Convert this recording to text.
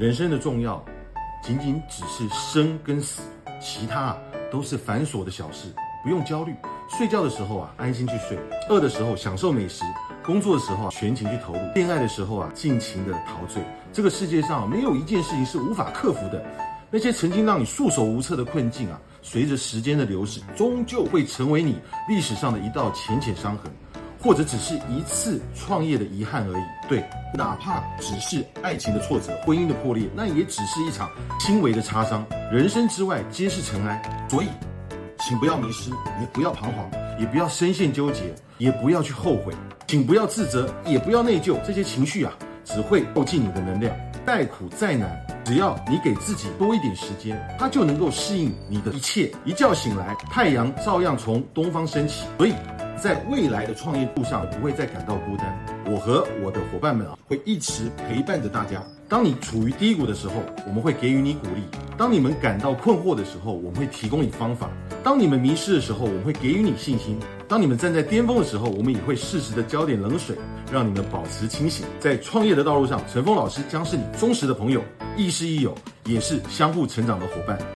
人生的重要，仅仅只是生跟死，其他啊都是繁琐的小事，不用焦虑。睡觉的时候啊，安心去睡；饿的时候享受美食；工作的时候啊，全情去投入；恋爱的时候啊，尽情的陶醉。这个世界上没有一件事情是无法克服的。那些曾经让你束手无策的困境啊，随着时间的流逝，终究会成为你历史上的一道浅浅伤痕。或者只是一次创业的遗憾而已。对，哪怕只是爱情的挫折、婚姻的破裂，那也只是一场轻微的擦伤。人生之外皆是尘埃，所以，请不要迷失，也不要彷徨，也不要深陷纠结，也不要去后悔，请不要自责，也不要内疚。这些情绪啊，只会耗尽你的能量。再苦再难，只要你给自己多一点时间，它就能够适应你的一切。一觉醒来，太阳照样从东方升起。所以。在未来的创业路上，不会再感到孤单。我和我的伙伴们啊，会一直陪伴着大家。当你处于低谷的时候，我们会给予你鼓励；当你们感到困惑的时候，我们会提供你方法；当你们迷失的时候，我们会给予你信心；当你们站在巅峰的时候，我们也会适时的浇点冷水，让你们保持清醒。在创业的道路上，陈峰老师将是你忠实的朋友，亦师亦友，也是相互成长的伙伴。